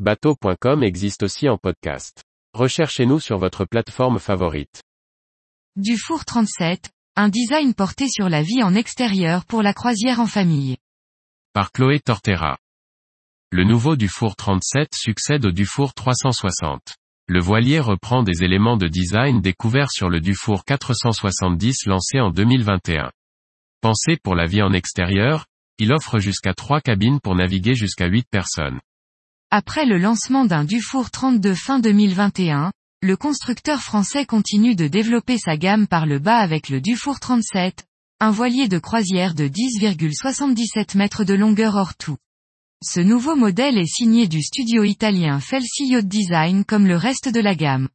Bateau.com existe aussi en podcast. Recherchez-nous sur votre plateforme favorite. Dufour 37, un design porté sur la vie en extérieur pour la croisière en famille. Par Chloé Tortera. Le nouveau Dufour 37 succède au Dufour 360. Le voilier reprend des éléments de design découverts sur le Dufour 470 lancé en 2021. Pensé pour la vie en extérieur, il offre jusqu'à 3 cabines pour naviguer jusqu'à 8 personnes. Après le lancement d'un Dufour 32 fin 2021, le constructeur français continue de développer sa gamme par le bas avec le Dufour 37, un voilier de croisière de 10,77 mètres de longueur hors tout. Ce nouveau modèle est signé du studio italien Felsi Yacht Design comme le reste de la gamme.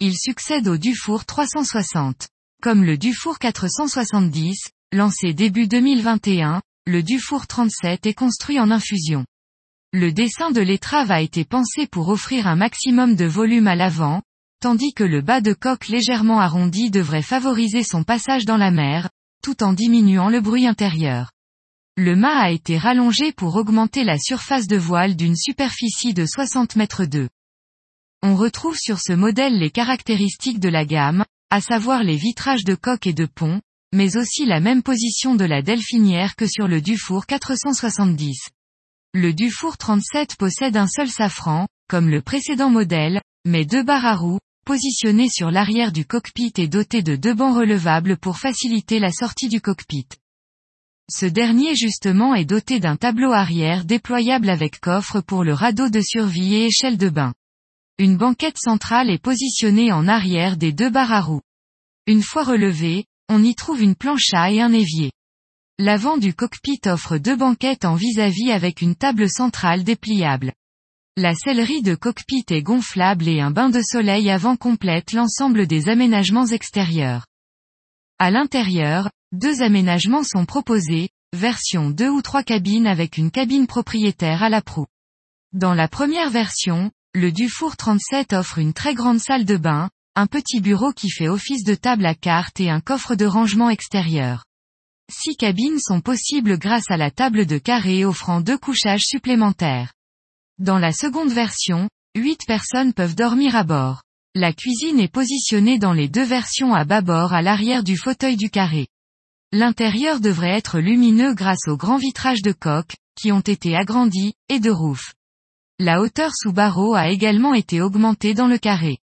Il succède au Dufour 360. Comme le Dufour 470, lancé début 2021, le Dufour 37 est construit en infusion. Le dessin de l'étrave a été pensé pour offrir un maximum de volume à l'avant, tandis que le bas de coque légèrement arrondi devrait favoriser son passage dans la mer, tout en diminuant le bruit intérieur. Le mât a été rallongé pour augmenter la surface de voile d'une superficie de 60 mètres 2. On retrouve sur ce modèle les caractéristiques de la gamme, à savoir les vitrages de coque et de pont, mais aussi la même position de la delphinière que sur le Dufour 470. Le Dufour 37 possède un seul safran, comme le précédent modèle, mais deux barres à roues, positionnées sur l'arrière du cockpit et dotées de deux bancs relevables pour faciliter la sortie du cockpit. Ce dernier justement est doté d'un tableau arrière déployable avec coffre pour le radeau de survie et échelle de bain. Une banquette centrale est positionnée en arrière des deux barres à roues. Une fois relevée, on y trouve une planche à et un évier. L'avant du cockpit offre deux banquettes en vis-à-vis avec une table centrale dépliable. La sellerie de cockpit est gonflable et un bain de soleil avant complète l'ensemble des aménagements extérieurs. À l'intérieur, deux aménagements sont proposés, version 2 ou 3 cabines avec une cabine propriétaire à la proue. Dans la première version, le Dufour 37 offre une très grande salle de bain, un petit bureau qui fait office de table à cartes et un coffre de rangement extérieur. Six cabines sont possibles grâce à la table de carré offrant deux couchages supplémentaires. Dans la seconde version, huit personnes peuvent dormir à bord. La cuisine est positionnée dans les deux versions à bâbord à l'arrière du fauteuil du carré. L'intérieur devrait être lumineux grâce aux grands vitrages de coque, qui ont été agrandis, et de roof. La hauteur sous barreau a également été augmentée dans le carré.